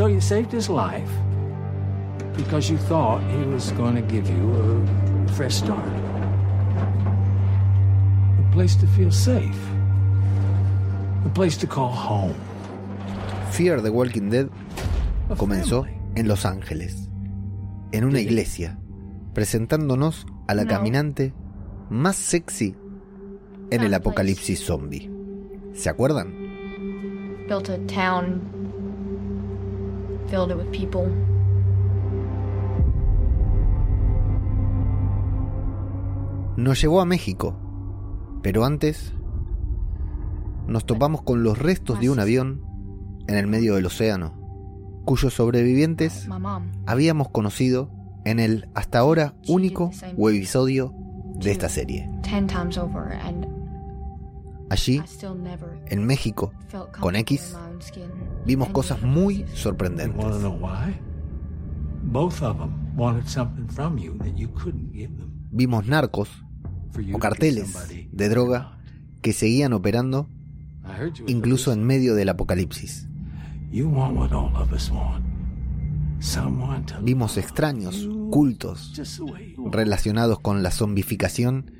So you saved his life because you thought he was going to give you a fresh start. A place to feel safe. A place to call home. Fear the Walking Dead comenzó en Los Ángeles, en una iglesia, presentándonos a la caminante más sexy en el apocalipsis zombie. ¿Se acuerdan? Built a town, filled it with people. Nos llevó a México, pero antes nos topamos con los restos de un avión en el medio del océano, cuyos sobrevivientes habíamos conocido en el hasta ahora único episodio de esta serie. Allí, en México, con X, vimos cosas muy sorprendentes. them. Vimos narcos o carteles de droga que seguían operando incluso en medio del apocalipsis. Vimos extraños, cultos, relacionados con la zombificación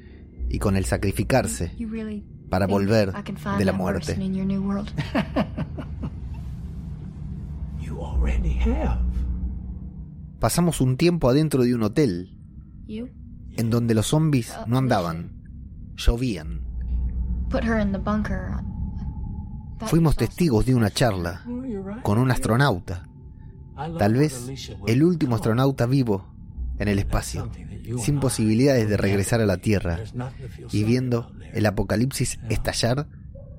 y con el sacrificarse para volver de la muerte. You already have. Pasamos un tiempo adentro de un hotel You en donde los zombies no andaban, llovían. put her in the bunker. That Fuimos testigos de una charla con un astronauta, tal vez el último astronauta vivo en el espacio, sin posibilidades de regresar a la Tierra y viendo el apocalipsis estallar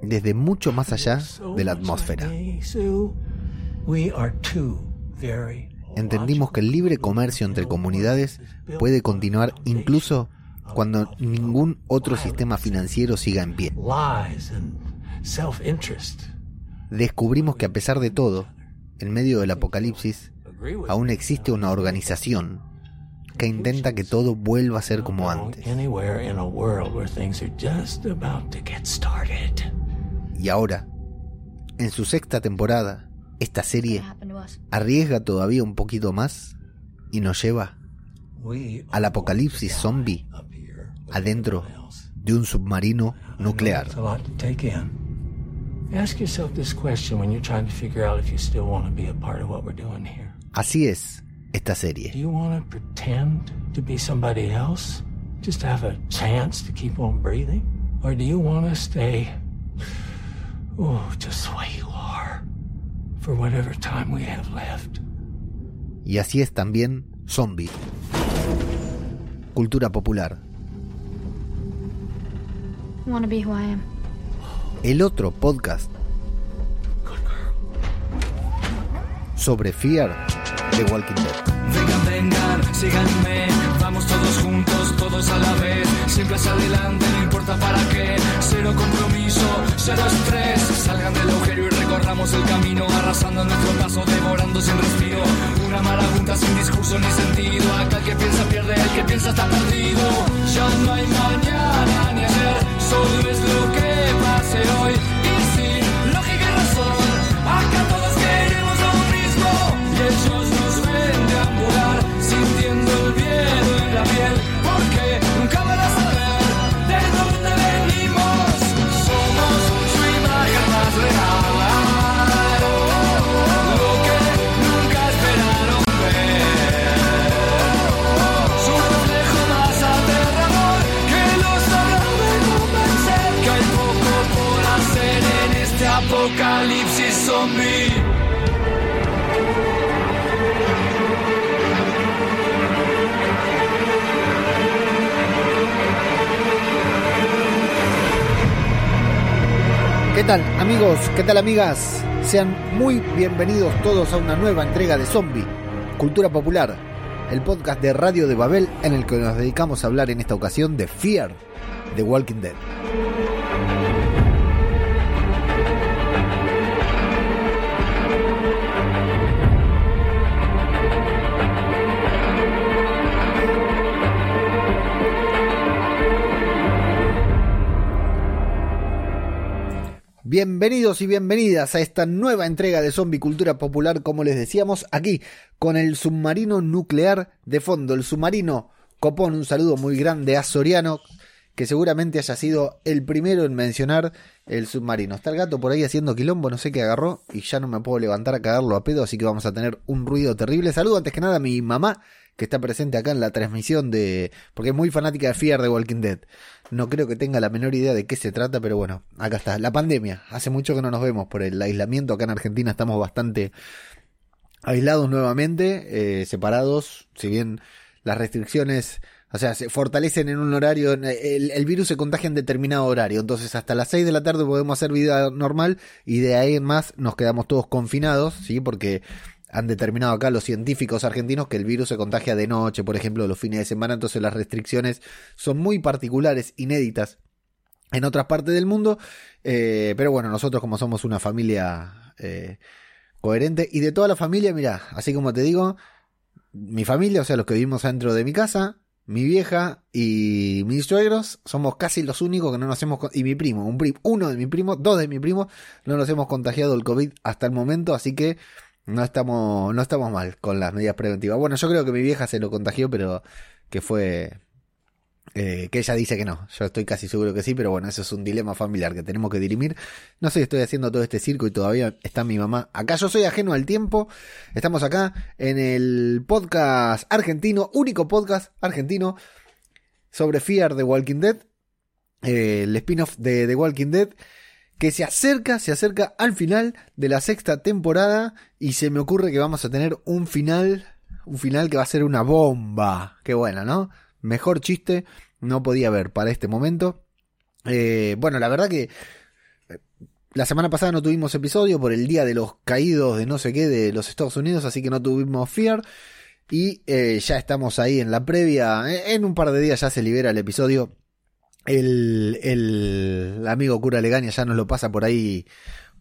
desde mucho más allá de la atmósfera. Entendimos que el libre comercio entre comunidades puede continuar incluso cuando ningún otro sistema financiero siga en pie. Descubrimos que a pesar de todo, en medio del apocalipsis, aún existe una organización que intenta que todo vuelva a ser como antes. Y ahora, en su sexta temporada, esta serie us? arriesga todavía un poquito más y nos lleva al apocalipsis zombie adentro de un submarino nuclear. It's a lot to take in. Ask yourself this question when you're trying to figure out if you still want to be a part of what we're doing here. Así es esta Do serie. you for whatever time we have left? Y así es también Zombie. Cultura popular. To be who I am. El otro podcast Good girl. sobre Fear de Walking Dead. Vengan, vengan, síganme, vamos todos juntos, todos a la vez, siempre hacia adelante, no importa para qué, cero compromiso, cero estrés, salgan del agujero y recorramos el camino, arrasando nuestro paso, devorando sin respiro, una marabunta sin discurso ni sentido, acá el que piensa pierde, el que piensa está perdido, ya no hay mañana ni ayer, solo es lo que pase hoy, ¿Qué tal amigos? ¿Qué tal amigas? Sean muy bienvenidos todos a una nueva entrega de Zombie, Cultura Popular, el podcast de Radio de Babel en el que nos dedicamos a hablar en esta ocasión de Fear de Walking Dead. Bienvenidos y bienvenidas a esta nueva entrega de Zombie Cultura Popular, como les decíamos, aquí con el submarino nuclear de fondo, el submarino Copón, un saludo muy grande a Soriano, que seguramente haya sido el primero en mencionar el submarino. Está el gato por ahí haciendo quilombo, no sé qué agarró, y ya no me puedo levantar a cagarlo a pedo, así que vamos a tener un ruido terrible. Saludo antes que nada a mi mamá, que está presente acá en la transmisión de... porque es muy fanática de Fear de Walking Dead. No creo que tenga la menor idea de qué se trata, pero bueno, acá está. La pandemia. Hace mucho que no nos vemos por el aislamiento. Acá en Argentina estamos bastante aislados nuevamente, eh, separados, si bien las restricciones... O sea, se fortalecen en un horario, el, el, virus se contagia en determinado horario, entonces hasta las 6 de la tarde podemos hacer vida normal y de ahí en más nos quedamos todos confinados, ¿sí? Porque han determinado acá los científicos argentinos que el virus se contagia de noche, por ejemplo, los fines de semana, entonces las restricciones son muy particulares, inéditas en otras partes del mundo, eh, pero bueno, nosotros como somos una familia eh, coherente y de toda la familia, mira, así como te digo, mi familia, o sea, los que vivimos dentro de mi casa, mi vieja y mis suegros somos casi los únicos que no nos hemos y mi primo, un primo, uno de mi primo, dos de mi primo, no nos hemos contagiado el COVID hasta el momento, así que no estamos, no estamos mal con las medidas preventivas. Bueno, yo creo que mi vieja se lo contagió, pero que fue. Eh, que ella dice que no. Yo estoy casi seguro que sí, pero bueno, eso es un dilema familiar que tenemos que dirimir. No sé, estoy haciendo todo este circo y todavía está mi mamá acá. Yo soy ajeno al tiempo. Estamos acá en el podcast argentino, único podcast argentino sobre Fear de Walking Dead. Eh, el spin-off de The Walking Dead que se acerca, se acerca al final de la sexta temporada y se me ocurre que vamos a tener un final, un final que va a ser una bomba. Qué buena, ¿no? Mejor chiste no podía haber para este momento. Eh, bueno, la verdad que eh, la semana pasada no tuvimos episodio por el día de los caídos de no sé qué de los Estados Unidos, así que no tuvimos Fear. Y eh, ya estamos ahí en la previa. En un par de días ya se libera el episodio el, el amigo cura Legaña ya nos lo pasa por ahí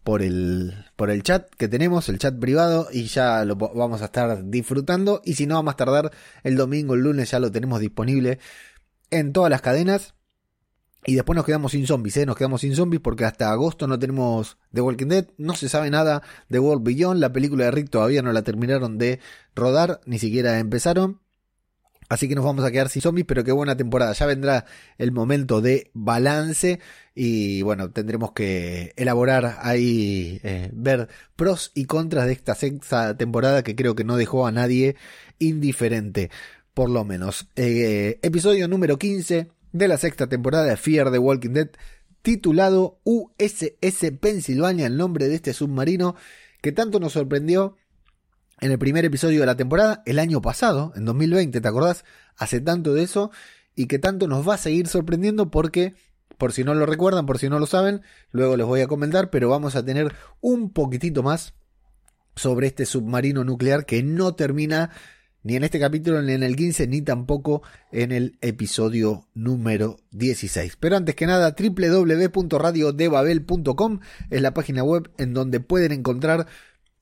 por el, por el chat que tenemos, el chat privado, y ya lo vamos a estar disfrutando. Y si no, a más tardar el domingo, el lunes, ya lo tenemos disponible en todas las cadenas. Y después nos quedamos sin zombies, ¿eh? Nos quedamos sin zombies porque hasta agosto no tenemos The Walking Dead, no se sabe nada de World Beyond, la película de Rick todavía no la terminaron de rodar, ni siquiera empezaron. Así que nos vamos a quedar sin zombies, pero qué buena temporada. Ya vendrá el momento de balance y bueno, tendremos que elaborar ahí, eh, ver pros y contras de esta sexta temporada que creo que no dejó a nadie indiferente, por lo menos. Eh, episodio número 15 de la sexta temporada de Fear the Walking Dead, titulado USS Pennsylvania, el nombre de este submarino que tanto nos sorprendió en el primer episodio de la temporada, el año pasado, en 2020, ¿te acordás? Hace tanto de eso y que tanto nos va a seguir sorprendiendo porque, por si no lo recuerdan, por si no lo saben, luego les voy a comentar, pero vamos a tener un poquitito más sobre este submarino nuclear que no termina ni en este capítulo, ni en el 15, ni tampoco en el episodio número 16. Pero antes que nada, www.radiodebabel.com es la página web en donde pueden encontrar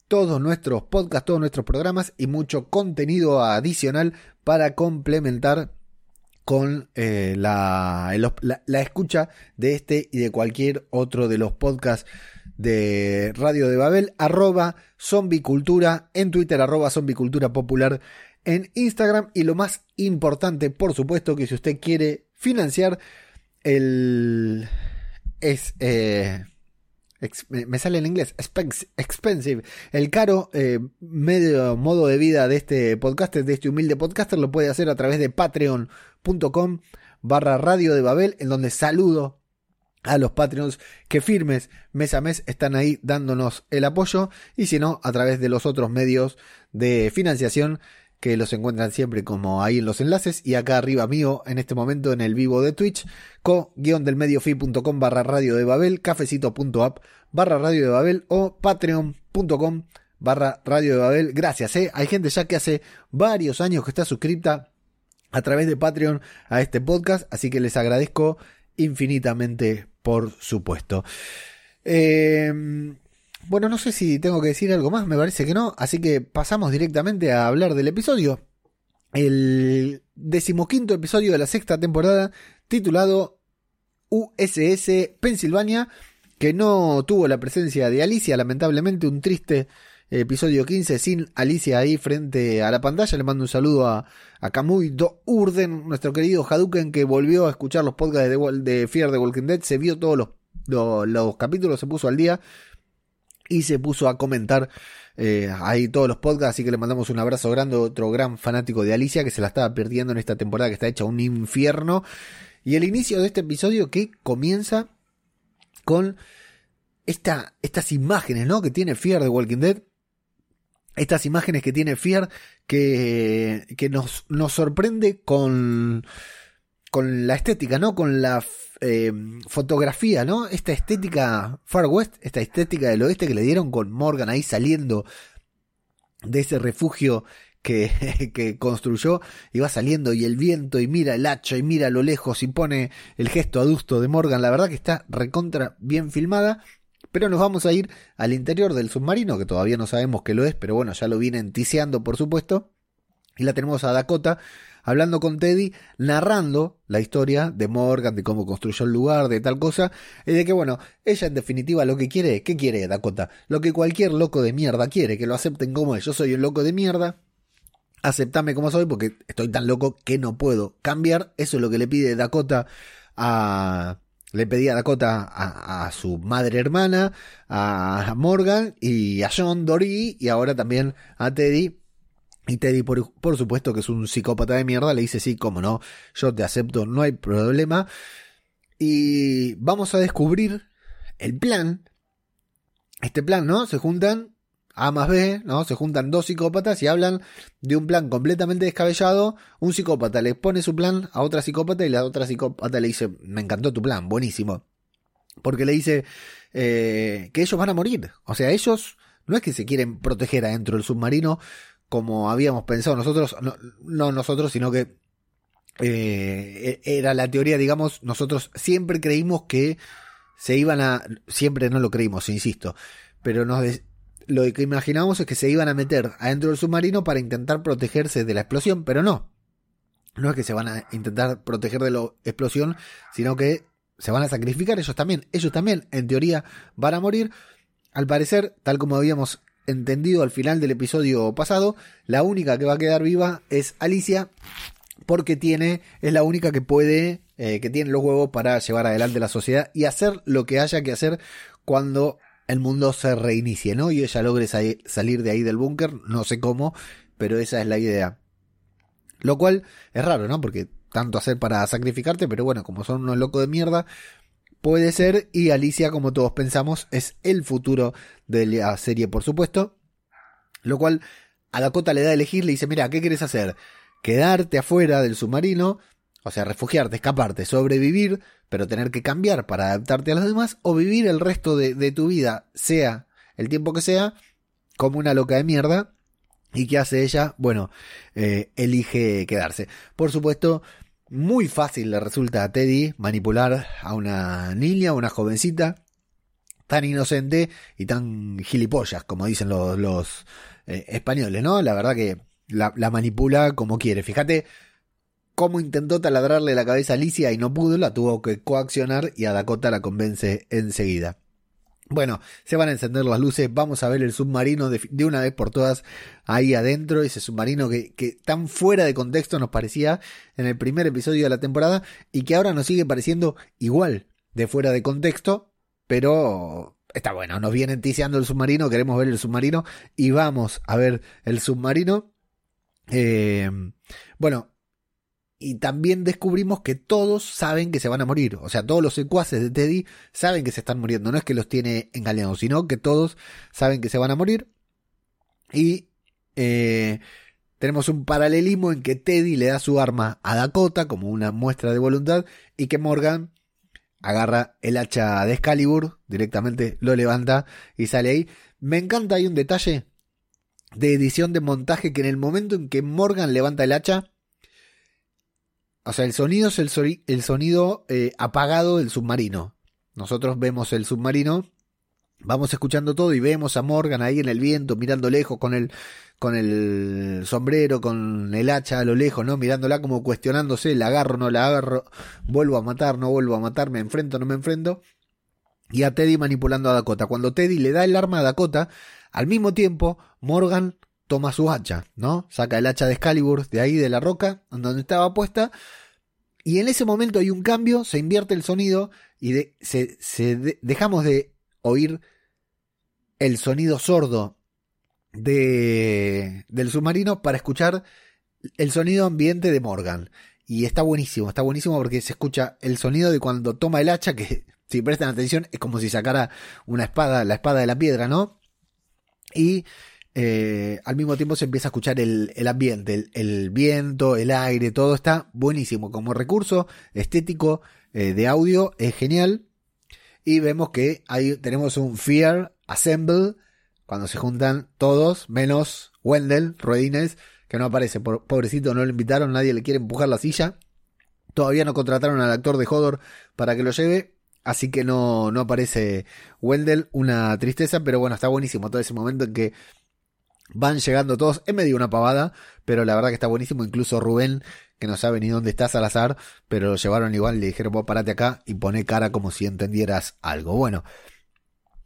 todos nuestros podcasts, todos nuestros programas y mucho contenido adicional para complementar con eh, la, la, escucha de este y de cualquier otro de los podcasts de Radio de Babel, arroba zombicultura, en Twitter, arroba zombicultura popular, en Instagram y lo más importante, por supuesto, que si usted quiere financiar el... es... Eh, me sale en inglés, expensive. El caro eh, medio modo de vida de este podcaster, de este humilde podcaster, lo puede hacer a través de patreon.com barra radio de Babel, en donde saludo a los Patreons que firmes mes a mes están ahí dándonos el apoyo y si no, a través de los otros medios de financiación que los encuentran siempre como ahí en los enlaces y acá arriba mío en este momento en el vivo de Twitch co-delmediofi.com barra radio de Babel cafecito.app barra radio de Babel o patreon.com barra radio de Babel. Gracias eh. Hay gente ya que hace varios años que está suscripta a través de Patreon a este podcast así que les agradezco infinitamente por supuesto. Eh, bueno, no sé si tengo que decir algo más, me parece que no, así que pasamos directamente a hablar del episodio. El decimoquinto episodio de la sexta temporada, titulado USS Pennsylvania, que no tuvo la presencia de Alicia, lamentablemente un triste episodio 15 sin Alicia ahí frente a la pantalla. Le mando un saludo a, a Do Urden, nuestro querido Hadouken, que volvió a escuchar los podcasts de, de Fear the Walking Dead, se vio todos los, los capítulos, se puso al día y se puso a comentar eh, ahí todos los podcasts, así que le mandamos un abrazo grande, otro gran fanático de Alicia que se la estaba perdiendo en esta temporada que está hecha un infierno. Y el inicio de este episodio que comienza con esta, estas imágenes, ¿no? Que tiene Fear de Walking Dead. Estas imágenes que tiene Fear que, que nos, nos sorprende con, con la estética, ¿no? Con la eh, fotografía, ¿no? Esta estética Far West, esta estética del oeste que le dieron con Morgan ahí saliendo de ese refugio que, que, construyó y va saliendo y el viento y mira el hacha y mira a lo lejos y pone el gesto adusto de Morgan. La verdad que está recontra bien filmada. Pero nos vamos a ir al interior del submarino, que todavía no sabemos qué lo es, pero bueno, ya lo vienen tiseando por supuesto. Y la tenemos a Dakota hablando con Teddy, narrando la historia de Morgan, de cómo construyó el lugar, de tal cosa, y de que, bueno, ella en definitiva lo que quiere, ¿qué quiere Dakota? Lo que cualquier loco de mierda quiere, que lo acepten como es. Yo soy un loco de mierda, aceptame como soy porque estoy tan loco que no puedo cambiar. Eso es lo que le pide Dakota a... Le pedía Dakota a, a, su madre hermana, a Morgan y a John Dory y ahora también a Teddy y Teddy, por, supuesto que es un psicópata de mierda, le dice, sí, cómo no, yo te acepto, no hay problema. Y vamos a descubrir el plan. Este plan, ¿no? Se juntan A más B, ¿no? Se juntan dos psicópatas y hablan de un plan completamente descabellado. Un psicópata le pone su plan a otra psicópata y la otra psicópata le dice, me encantó tu plan, buenísimo. Porque le dice eh, que ellos van a morir. O sea, ellos no es que se quieren proteger adentro del submarino, como habíamos pensado nosotros, no, no nosotros, sino que eh, e-, era la teoría, digamos, nosotros siempre creímos que se iban a, siempre no lo creímos, insisto, pero nos lo que imaginábamos es que se iban a meter adentro del submarino para intentar protegerse de la explosión, pero no. No es que se van a intentar proteger de la explosión, sino que se van a sacrificar ellos también. Ellos también, en teoría, van a morir. Al parecer, tal como habíamos entendido al final del episodio pasado, la única que va a quedar viva es Alicia, porque tiene, es la única que puede, eh, que tiene los huevos para llevar adelante la sociedad y hacer lo que haya que hacer cuando el mundo se reinicie, ¿no? Y ella logre salir de ahí del búnker, no sé cómo, pero esa es la idea. Lo cual es raro, ¿no? Porque tanto hacer para sacrificarte, pero bueno, como son unos locos de mierda, puede ser y Alicia, como todos pensamos, es el futuro de la serie, por supuesto. Lo cual a Dakota le da a elegir, le dice, mira, ¿qué quieres hacer? Quedarte afuera del submarino, o sea, refugiarte, escaparte, sobrevivir, pero tener que cambiar para adaptarte a los demás, o vivir el resto de, tu vida, sea el tiempo que sea, como una loca de mierda. ¿Y qué hace ella? Bueno, eh, elige quedarse. Por supuesto, muy fácil le resulta a Teddy manipular a una niña, una jovencita, tan inocente y tan gilipollas, como dicen los, eh, españoles, ¿no? La verdad que la, la, manipula como quiere. Fíjate cómo intentó taladrarle la cabeza a Alicia y no pudo, la tuvo que coaccionar y a Dakota la convence enseguida. Bueno, se van a encender las luces, vamos a ver el submarino de, una vez por todas ahí adentro, ese submarino que, tan fuera de contexto nos parecía en el primer episodio de la temporada y que ahora nos sigue pareciendo igual de fuera de contexto, pero está bueno, nos vienen tiseando el submarino, queremos ver el submarino y vamos a ver el submarino. Eh, bueno, y también descubrimos que todos saben que se van a morir. O sea, todos los secuaces de Teddy saben que se están muriendo. No es que los tiene engañados, sino que todos saben que se van a morir. Y eh, tenemos un paralelismo en que Teddy le da su arma a Dakota como una muestra de voluntad y que Morgan agarra el hacha de Excalibur, directamente lo levanta y sale ahí. Me encanta, hay un detalle de edición de montaje que en el momento en que Morgan levanta el hacha, o sea, el sonido es el, sonido eh, apagado del submarino. Nosotros vemos el submarino, vamos escuchando todo y vemos a Morgan ahí en el viento, mirando lejos con el, con el sombrero, con el hacha a lo lejos, ¿no? Mirándola como cuestionándose, la agarro, no la agarro, vuelvo a matar, no vuelvo a matar, me enfrento, no me enfrento. y a Teddy manipulando a Dakota. Cuando Teddy le da el arma a Dakota, al mismo tiempo Morgan toma su hacha, ¿no? Saca el hacha de Excalibur de ahí de la roca, donde estaba puesta, y en ese momento hay un cambio, se invierte el sonido y se, dejamos de oír el sonido sordo de, del submarino para escuchar el sonido ambiente de Morgan. Y está buenísimo, está buenísimo porque se escucha el sonido de cuando toma el hacha, que si prestan atención es como si sacara una espada, la espada de la piedra, ¿no? Y eh, al mismo tiempo se empieza a escuchar el, ambiente, el, viento, el aire, todo está buenísimo. Como recurso estético eh, de audio es genial. Y vemos que ahí tenemos un Fear Assemble cuando se juntan todos, menos Wendell, Ruedines, que no aparece. Pobrecito, no lo invitaron, nadie le quiere empujar la silla. Todavía no contrataron al actor de Hodor para que lo lleve. Así que no, no aparece Wendell, una tristeza, pero bueno, está buenísimo todo ese momento en que Van llegando todos, en medio una pavada, pero la verdad que está buenísimo. Incluso Rubén, que no sabe ni dónde está Salazar, pero lo llevaron igual le dijeron, vos parate acá y pone cara como si entendieras algo. Bueno,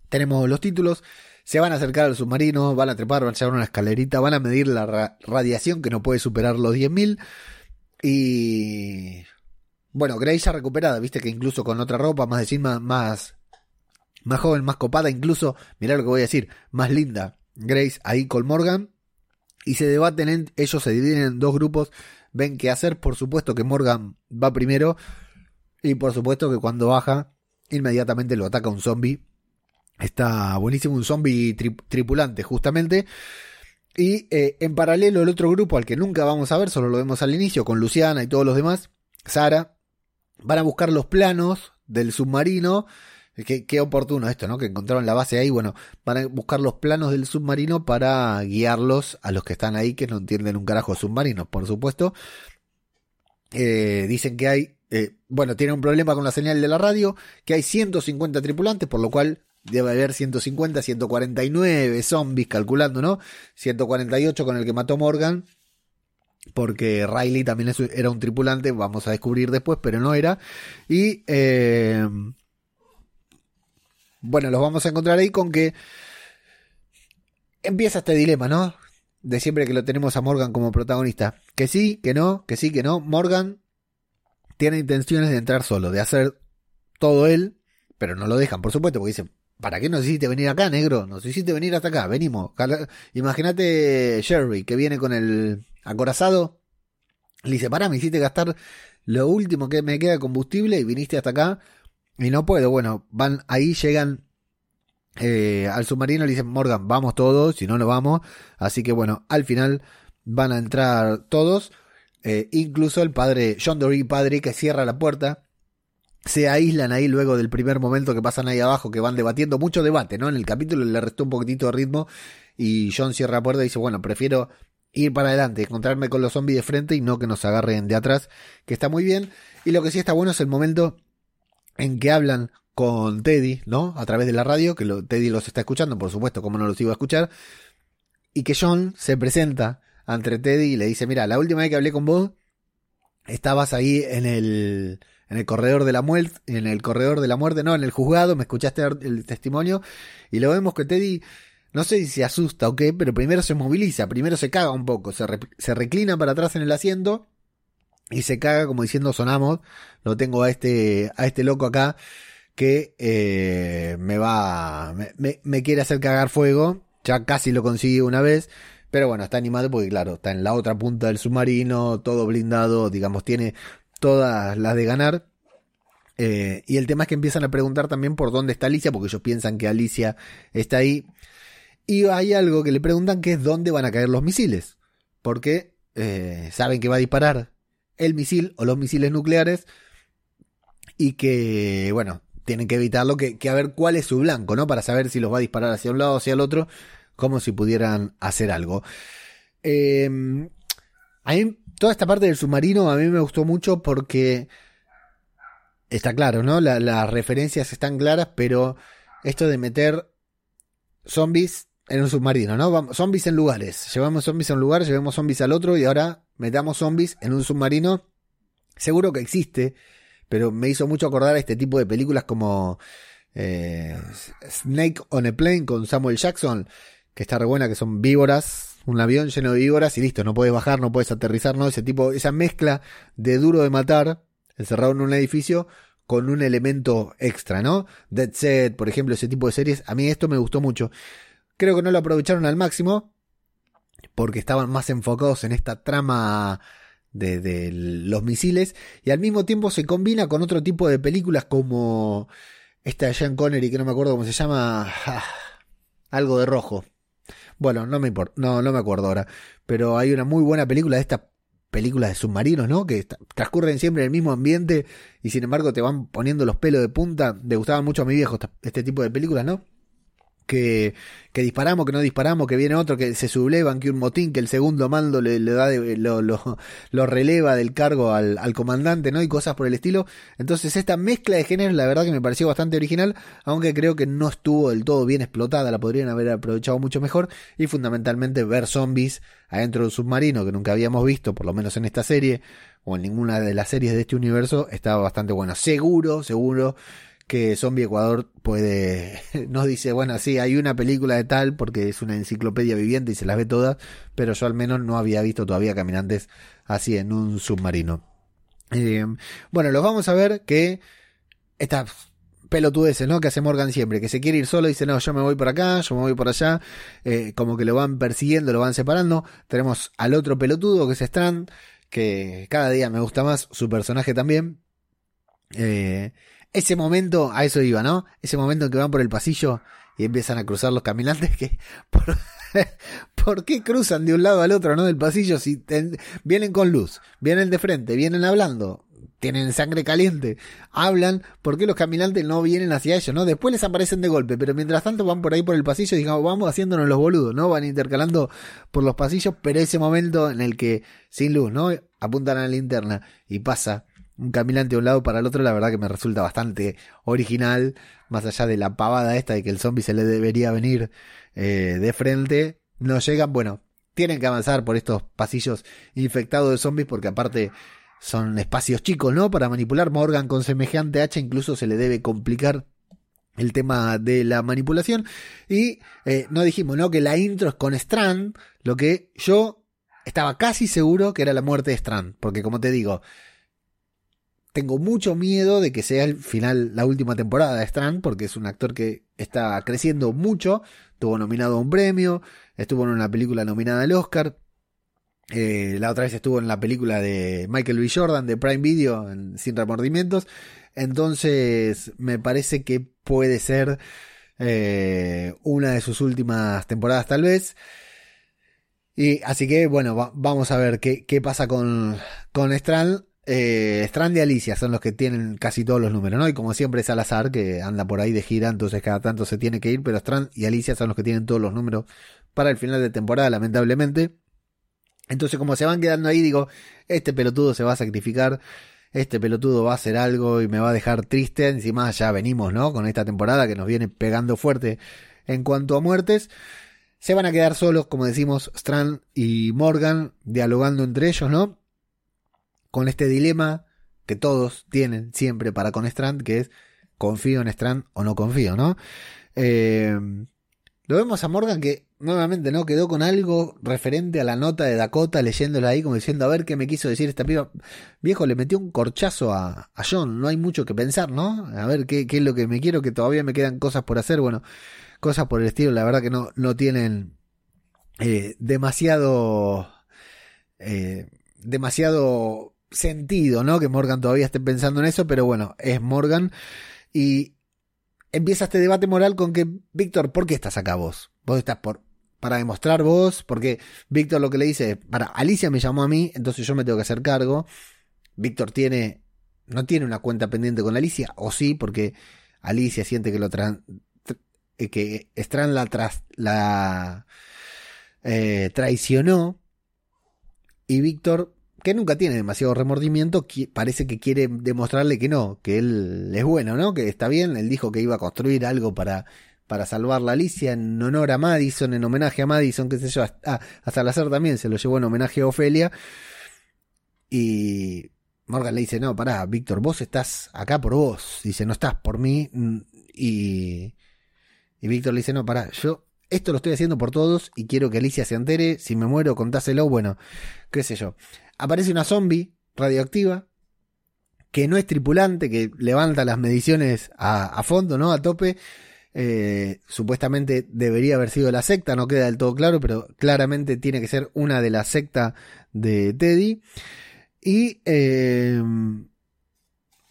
tenemos los títulos. Se van a acercar al submarino, van a trepar, van a llevar una escalerita, van a medir la radiación que no puede superar los 10.000. Y. Bueno, Grace ya recuperada, viste que incluso con otra ropa, más más, más, más joven, más copada, incluso, mirá lo que voy a decir, más linda Grace ahí con Morgan. Y se debaten, ellos se dividen en dos grupos, ven qué hacer, por supuesto que Morgan va primero. Y por supuesto que cuando baja inmediatamente lo ataca un zombie. Está buenísimo, un zombie tripulante justamente. Y eh, en paralelo el otro grupo al que nunca vamos a ver, solo lo vemos al inicio con Luciana y todos los demás, Sara, van a buscar los planos del submarino Qué, oportuno esto, ¿no? Que encontraron la base ahí. Bueno, van a buscar los planos del submarino para guiarlos a los que están ahí que no entienden un carajo submarino, por supuesto. Eh, dicen que hay, eh, bueno, tiene un problema con la señal de la radio, que hay 150 tripulantes, por lo cual debe haber 150, 149 zombies calculando, ¿no? 148 con el que mató Morgan, porque Riley también era un tripulante, vamos a descubrir después, pero no era. Y eh, bueno, los vamos a encontrar ahí con que empieza este dilema, ¿no? De siempre que lo tenemos a Morgan como protagonista. Que sí, que no, que sí, que no. Morgan tiene intenciones de entrar solo, de hacer todo él, pero no lo dejan, por supuesto, porque dicen, ¿para qué nos hiciste venir acá, negro? Nos hiciste venir hasta acá, venimos. Imagínate Sherry, que viene con el acorazado. Le dice, pará, me hiciste gastar lo último que me queda de combustible y viniste hasta acá y no puedo, bueno, van ahí, llegan eh, al submarino, le dicen, Morgan, vamos todos, si no, no vamos. Así que bueno, al final van a entrar todos, eh, incluso el padre, John Dory, padre, que cierra la puerta. Se aíslan ahí luego del primer momento que pasan ahí abajo, que van debatiendo, mucho debate, ¿no? En el capítulo le restó un poquitito de ritmo y John cierra la puerta y dice, bueno, prefiero ir para adelante, encontrarme con los zombies de frente y no que nos agarren de atrás, que está muy bien. Y lo que sí está bueno es el momento en que hablan con Teddy, ¿no? A través de la radio, que Teddy los está escuchando, por supuesto, como no los iba a escuchar, y que John se presenta ante Teddy y le dice, mira, la última vez que hablé con vos, estabas ahí en el, en el corredor de la muerte, en el corredor de la muerte, no, en el juzgado, me escuchaste el testimonio, y lo vemos que Teddy, no sé si se asusta o qué, pero primero se moviliza, primero se caga un poco, se, se reclina para atrás en el asiento, y se caga como diciendo sonamos, lo tengo a este, a este loco acá que eh, me va, me, quiere hacer cagar fuego, ya casi lo consigue una vez, pero bueno, está animado porque claro, está en la otra punta del submarino, todo blindado, digamos, tiene todas las de ganar. Eh, y el tema es que empiezan a preguntar también por dónde está Alicia, porque ellos piensan que Alicia está ahí. Y hay algo que le preguntan que es dónde van a caer los misiles. Porque eh, saben que va a disparar el misil o los misiles nucleares y que, bueno, tienen que evitarlo, que, a ver cuál es su blanco, ¿no? Para saber si los va a disparar hacia un lado o hacia el otro, como si pudieran hacer algo. Eh, a mí, toda esta parte del submarino a mí me gustó mucho porque está claro, ¿no? las referencias están claras, pero esto de meter zombies en un submarino, ¿no? zombies en lugares. Llevamos zombies a un lugar, llevamos zombies al otro y ahora metamos zombies en un submarino. Seguro que existe, pero me hizo mucho acordar a este tipo de películas como eh, Snake on a Plane con Samuel Jackson, que está re buena, que son víboras, un avión lleno de víboras y listo, no puedes bajar, no puedes aterrizar, ¿no? Ese tipo, esa mezcla de duro de matar, encerrado en un edificio, con un elemento extra, ¿no? Dead Set, por ejemplo, ese tipo de series, a mí esto me gustó mucho. Creo que no lo aprovecharon al máximo, porque estaban más enfocados en esta trama de, los misiles y al mismo tiempo se combina con otro tipo de películas como esta de Sean Connery que no me acuerdo cómo se llama algo de rojo. Bueno no me importa no, no me acuerdo ahora pero hay una muy buena película de estas películas de submarinos no que transcurren siempre en el mismo ambiente y sin embargo te van poniendo los pelos de punta. Le gustaban mucho a mi viejo este tipo de películas no que, disparamos, que no disparamos, que viene otro, que se sublevan, que un motín, que el segundo mando le, da lo, lo, lo, releva del cargo al, al, comandante, ¿no? Y cosas por el estilo. Entonces, esta mezcla de géneros, la verdad que me pareció bastante original, aunque creo que no estuvo del todo bien explotada, la podrían haber aprovechado mucho mejor. Y fundamentalmente ver zombies adentro de un submarino que nunca habíamos visto, por lo menos en esta serie, o en ninguna de las series de este universo, estaba bastante bueno. Seguro, seguro que Zombie Ecuador puede, nos dice, bueno, sí, hay una película de tal porque es una enciclopedia viviente y se las ve todas, pero yo al menos no había visto todavía caminantes así en un submarino. Eh, bueno, los vamos a ver que estas pelotudeces, ¿no? Que hace Morgan siempre, que se quiere ir solo y dice, no, yo me voy por acá, yo me voy por allá, eh, como que lo van persiguiendo, lo van separando. Tenemos al otro pelotudo que es Strand, que cada día me gusta más, su personaje también. Eh, ese momento, a eso iba, ¿no? Ese momento en que van por el pasillo y empiezan a cruzar los caminantes que... Por, ¿Por qué cruzan de un lado al otro, no? Del pasillo si vienen con luz, vienen de frente, vienen hablando, tienen sangre caliente, hablan, ¿por qué los caminantes no vienen hacia ellos, no? Después les aparecen de golpe, pero mientras tanto van por ahí por el pasillo y digamos, vamos haciéndonos los boludos, ¿no? Van intercalando por los pasillos, pero ese momento en el que sin luz, ¿no? Apuntan a la linterna y pasa un caminante de un lado para el otro, la verdad que me resulta bastante original, más allá de la pavada esta de que el zombie se le debería venir eh, de frente, no llegan, bueno, tienen que avanzar por estos pasillos infectados de zombies porque aparte son espacios chicos, ¿no? Para manipular Morgan con semejante hacha incluso se le debe complicar el tema de la manipulación y eh, no dijimos, ¿no? Que la intro es con Strand, lo que yo estaba casi seguro que era la muerte de Strand, porque como te digo, tengo mucho miedo de que sea el final, la última temporada de Strand, porque es un actor que está creciendo mucho, estuvo nominado a un premio, estuvo en una película nominada al Oscar, eh, la otra vez estuvo en la película de Michael B. Jordan de Prime Video, Sin Remordimientos, entonces me parece que puede ser eh, una de sus últimas temporadas tal vez. Y así que bueno, vamos a ver qué, qué pasa con, con Strand. Eh, Strand y Alicia son los que tienen casi todos los números, ¿no? Y como siempre es Salazar que anda por ahí de gira, entonces cada tanto se tiene que ir, pero Strand y Alicia son los que tienen todos los números para el final de temporada, lamentablemente. Entonces como se van quedando ahí, digo, este pelotudo se va a sacrificar, este pelotudo va a hacer algo y me va a dejar triste, encima ya venimos, ¿no? Con esta temporada que nos viene pegando fuerte en cuanto a muertes. Se van a quedar solos, como decimos, Strand y Morgan, dialogando entre ellos, ¿no? Con este dilema que todos tienen siempre para con Strand, que es confío en Strand o no confío, ¿no? Eh, lo vemos a Morgan que nuevamente no quedó con algo referente a la nota de Dakota, leyéndola ahí como diciendo a ver qué me quiso decir esta piba. Viejo, le metió un corchazo a, John, no hay mucho que pensar, ¿no? A ver qué, qué, es lo que me quiero, que todavía me quedan cosas por hacer, bueno, cosas por el estilo, la verdad que no, no tienen eh, demasiado... Eh, demasiado sentido, ¿no? Que Morgan todavía esté pensando en eso, pero bueno, es Morgan. Y empieza este debate moral con que, Víctor, ¿por qué estás acá vos? Vos estás por, para demostrar vos, porque Víctor lo que le dice, para, Alicia me llamó a mí, entonces yo me tengo que hacer cargo. Víctor tiene, no tiene una cuenta pendiente con Alicia, o sí, porque Alicia siente que lo eh, que Strand la, tras, la eh, traicionó. Y Víctor que nunca tiene demasiado remordimiento, parece que quiere demostrarle que no, que él es bueno, ¿no? Que está bien, él dijo que iba a construir algo para, para salvar la Alicia en honor a Madison, en homenaje a Madison, qué sé yo, a, a Salazar también se lo llevó en homenaje a Ofelia. Y Morgan le dice, no, pará, Víctor, vos estás acá por vos. Dice, no estás por mí. Y, y Víctor le dice, no, pará, yo esto lo estoy haciendo por todos y quiero que Alicia se entere. Si me muero, contáselo. Bueno, qué sé yo. Aparece una zombie radioactiva que no es tripulante, que levanta las mediciones a, fondo, ¿no? A tope. Eh, supuestamente debería haber sido la secta, no queda del todo claro, pero claramente tiene que ser una de la secta de Teddy. Y eh,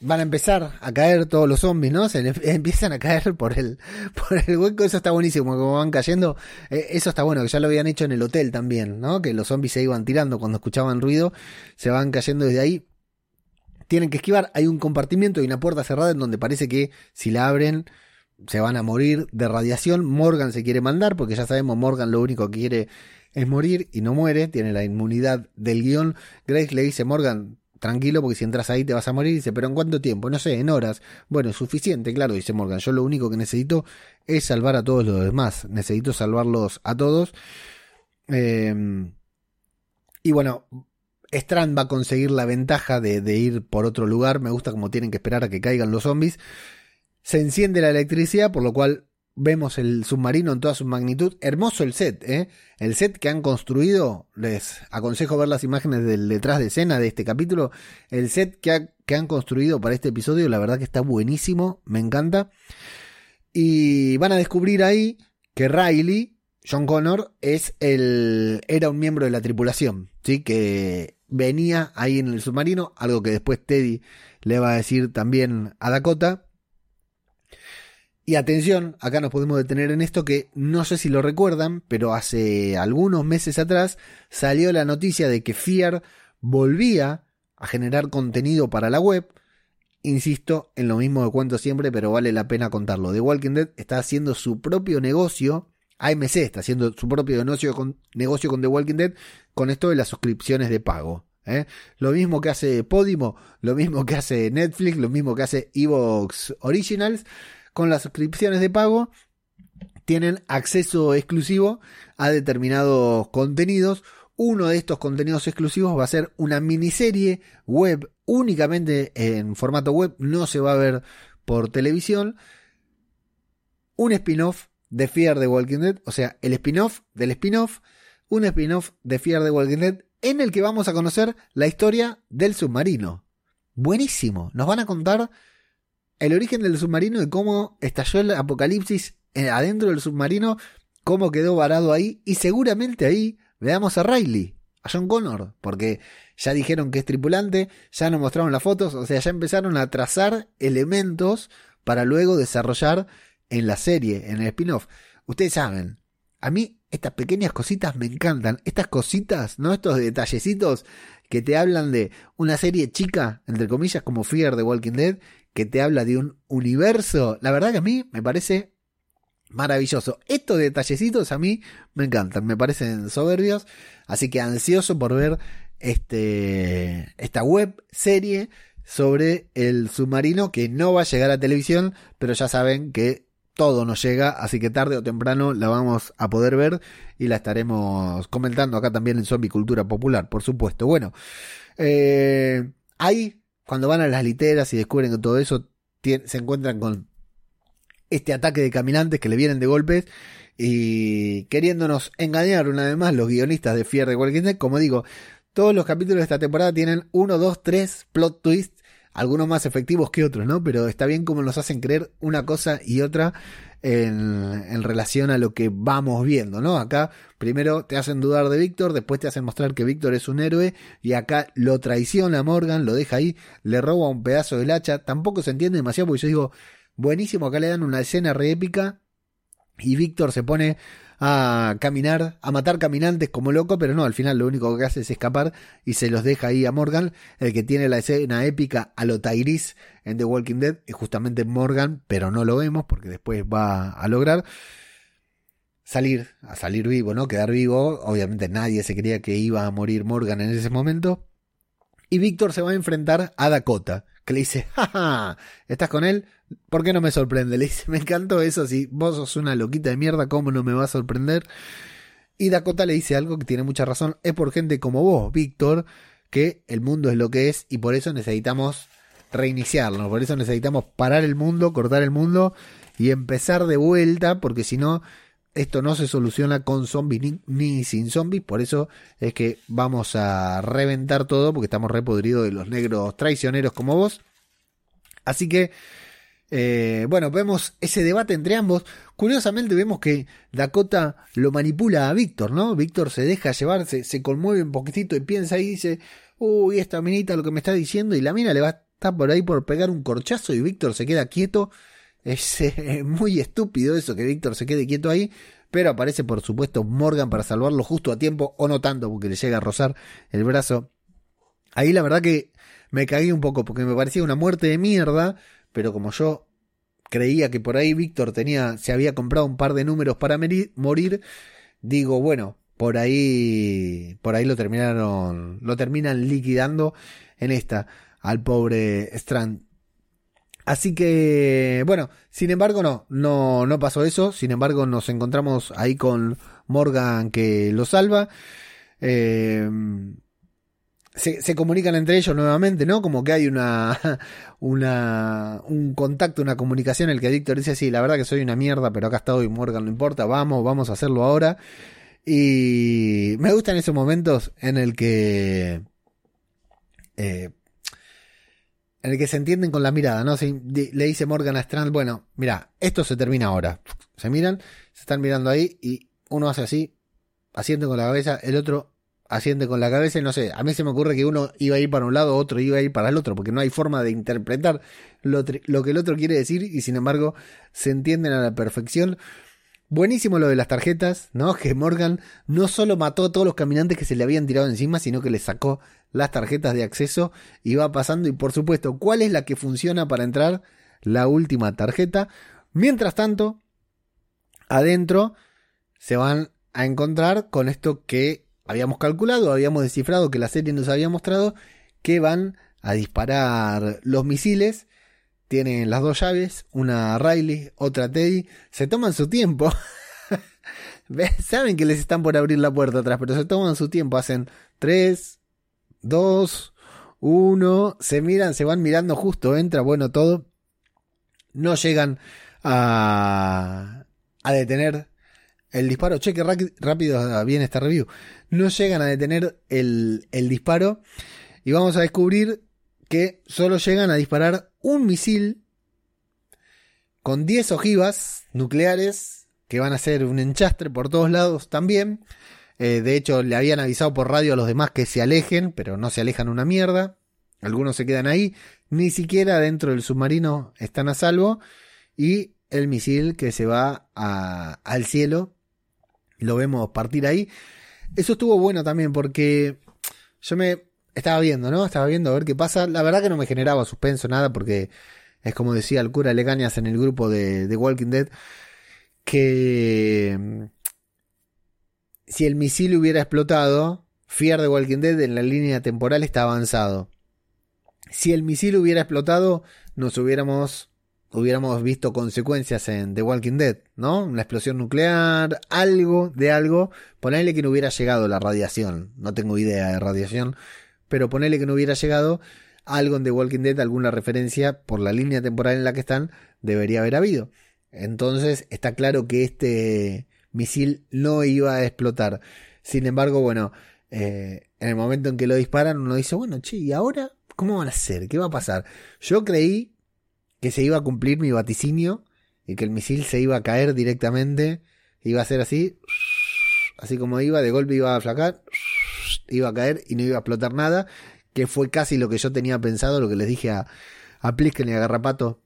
van a empezar a caer todos los zombies, ¿no? Se empiezan a caer por el, por el hueco, eso está buenísimo, como van cayendo, eh, eso está bueno, que ya lo habían hecho en el hotel también, ¿no? Que los zombies se iban tirando cuando escuchaban ruido, se van cayendo desde ahí. Tienen que esquivar, hay un compartimiento y una puerta cerrada en donde parece que si la abren se van a morir de radiación. Morgan se quiere mandar, porque ya sabemos, Morgan lo único que quiere es morir y no muere, tiene la inmunidad del guion. Grace le dice, Morgan, tranquilo porque si entras ahí te vas a morir. Dice, pero ¿en cuánto tiempo? No sé, en horas. Bueno, suficiente, claro, dice Morgan. Yo lo único que necesito es salvar a todos los demás. Necesito salvarlos a todos. Em, y bueno, Strand va a conseguir la ventaja de, ir por otro lugar. Me gusta como tienen que esperar a que caigan los zombies. Se enciende la electricidad, por lo cual Vemos el submarino en toda su magnitud. Hermoso el set, ¿eh? El set que han construido. Les aconsejo ver las imágenes del detrás de escena de este capítulo. El set que, que han construido para este episodio, la verdad que está buenísimo. Me encanta. Y van a descubrir ahí que Riley, John Connor, es el, era un miembro de la tripulación, ¿sí? Que venía ahí en el submarino, algo que después Teddy le va a decir también a Dakota. Y atención, acá nos podemos detener en esto que no sé si lo recuerdan, pero hace algunos meses atrás salió la noticia de que Fear volvía a generar contenido para la web. Insisto en lo mismo que cuento siempre, pero vale la pena contarlo. The Walking Dead está haciendo su propio negocio. AMC está haciendo su propio negocio con, negocio con The Walking Dead con esto de las suscripciones de pago. ¿eh? Lo mismo que hace Podimo, lo mismo que hace Netflix, lo mismo que hace Evox Originals con las suscripciones de pago tienen acceso exclusivo a determinados contenidos. Uno de estos contenidos exclusivos va a ser una miniserie web únicamente en formato web, no se va a ver por televisión. Un spin-off de Fear the Walking Dead, o sea, el spin-off del spin-off, un spin-off de Fear the Walking Dead en el que vamos a conocer la historia del submarino. Buenísimo, nos van a contar el origen del submarino y cómo estalló el apocalipsis eh, adentro del submarino, cómo quedó varado ahí y seguramente ahí veamos a Riley, a John Connor, porque ya dijeron que es tripulante, ya nos mostraron las fotos, o sea, ya empezaron a trazar elementos para luego desarrollar en la serie, en el spin-off. Ustedes saben, a mí estas pequeñas cositas me encantan, estas cositas, ¿no? Estos detallecitos que te hablan de una serie chica, entre comillas, como Fear de Walking Dead, que te habla de un universo. La verdad que a mí me parece maravilloso. Estos detallecitos a mí me encantan, me parecen soberbios. Así que ansioso por ver este, esta web serie sobre el submarino que no va a llegar a televisión, pero ya saben que todo nos llega, así que tarde o temprano la vamos a poder ver y la estaremos comentando acá también en Zombie Cultura Popular, por supuesto. Bueno, eh, hay cuando van a las literas y descubren que todo eso se encuentran con este ataque de caminantes que le vienen de golpes y queriéndonos engañar una vez más los guionistas de Fear de Walking. Como digo, todos los capítulos de esta temporada tienen uno, dos, tres plot twists, algunos más efectivos que otros, ¿no? Pero está bien como nos hacen creer una cosa y otra en, relación a lo que vamos viendo, ¿no? Acá primero te hacen dudar de Víctor, después te hacen mostrar que Víctor es un héroe y acá lo traiciona Morgan, lo deja ahí, le roba un pedazo del hacha, tampoco se entiende demasiado porque yo digo, buenísimo, acá le dan una escena re épica y Víctor se pone a caminar, a matar caminantes como loco, pero no, al final lo único que hace es escapar y se los deja ahí a Morgan, el que tiene la escena épica a lo Tyrese en The Walking Dead, es justamente Morgan, pero no lo vemos porque después va a lograr salir, a salir vivo, ¿no? Quedar vivo, obviamente nadie se creía que iba a morir Morgan en ese momento. Y Víctor se va a enfrentar a Dakota, que le dice, jaja, ¿estás con él? ¿Por qué no me sorprende? Le dice, me encantó eso, si vos sos una loquita de mierda, ¿cómo no me va a sorprender? Y Dakota le dice algo que tiene mucha razón, es por gente como vos, Víctor, que el mundo es lo que es y por eso necesitamos reiniciarlo, por eso necesitamos parar el mundo, cortar el mundo y empezar de vuelta, porque si no, esto no se soluciona con zombies ni, sin zombies, por eso es que vamos a reventar todo, porque estamos repodridos de los negros traicioneros como vos. Así que, eh, bueno, vemos ese debate entre ambos. Curiosamente vemos que Dakota lo manipula a Víctor, ¿no? Víctor se deja llevar, se, conmueve un poquitito y piensa y dice, uy, esta minita lo que me está diciendo, y la mina le va a estar por ahí por pegar un corchazo y Víctor se queda quieto. Es eh, muy estúpido eso que Víctor se quede quieto ahí. Pero aparece por supuesto Morgan para salvarlo justo a tiempo, o no tanto, porque le llega a rozar el brazo. Ahí la verdad que me caí un poco porque me parecía una muerte de mierda, pero como yo creía que por ahí Víctor tenía, se había comprado un par de números para morir, digo, bueno, por ahí, por ahí lo terminaron, lo terminan liquidando en esta al pobre Strand. Así que, bueno, sin embargo, no, no, no pasó eso. Sin embargo, nos encontramos ahí con Morgan que lo salva. Eh, se, comunican entre ellos nuevamente, ¿no? Como que hay una, una, un contacto, una comunicación en el que Víctor dice, sí, la verdad que soy una mierda, pero acá está hoy Morgan, no importa, vamos, vamos a hacerlo ahora. Y me gustan esos momentos en el que, eh, en el que se entienden con la mirada, ¿no? le dice Morgan a Strand, bueno, mira, esto se termina ahora. Se miran, se están mirando ahí y uno hace así, asiente con la cabeza, el otro asiente con la cabeza y no sé, a mí se me ocurre que uno iba a ir para un lado, otro iba a ir para el otro, porque no hay forma de interpretar lo, que el otro quiere decir y sin embargo se entienden a la perfección. Buenísimo lo de las tarjetas, ¿no? Que Morgan no solo mató a todos los caminantes que se le habían tirado encima, sino que le sacó las tarjetas de acceso y va pasando. Y por supuesto, ¿cuál es la que funciona para entrar? La última tarjeta. Mientras tanto, adentro se van a encontrar con esto que habíamos calculado, habíamos descifrado que la serie nos había mostrado que van a disparar los misiles. Tienen las dos llaves, una Riley, otra Teddy. Se toman su tiempo. Saben que les están por abrir la puerta atrás, pero se toman su tiempo. Hacen 3, 2, 1. Se miran, se van mirando justo. Entra, bueno, todo. No llegan a, a detener el disparo. Cheque rápido, viene esta review. No llegan a detener el, el disparo. Y vamos a descubrir que solo llegan a disparar un misil con 10 ojivas nucleares que van a ser un enchastre por todos lados también. Eh, de hecho, le habían avisado por radio a los demás que se alejen, pero no se alejan una mierda. Algunos se quedan ahí, ni siquiera dentro del submarino están a salvo. Y el misil que se va al cielo lo vemos partir ahí. Eso estuvo bueno también porque yo me estaba viendo, ¿no? Estaba viendo a ver qué pasa. La verdad que no me generaba suspenso nada porque es como decía el cura Legañas en el grupo de, de Walking Dead que mm, si el misil hubiera explotado, Fear de Walking Dead en la línea temporal está avanzado. Si el misil hubiera explotado, nos hubiéramos hubiéramos visto consecuencias en The Walking Dead, ¿no? Una explosión nuclear, algo de algo. Ponerle que no hubiera llegado la radiación. No tengo idea de radiación. Pero ponerle que no hubiera llegado algo en The Walking Dead, alguna referencia por la línea temporal en la que están, debería haber habido. Entonces está claro que este misil no iba a explotar. Sin embargo, bueno, eh, en el momento en que lo disparan, uno dice, bueno, che, ¿y ahora cómo van a hacer? ¿Qué va a pasar? Yo creí que se iba a cumplir mi vaticinio y que el misil se iba a caer directamente, iba a ser así, así como iba, de golpe iba a flacar, iba a caer y no iba a explotar nada, que fue casi lo que yo tenía pensado, lo que les dije a, a Plisken y a Garrapato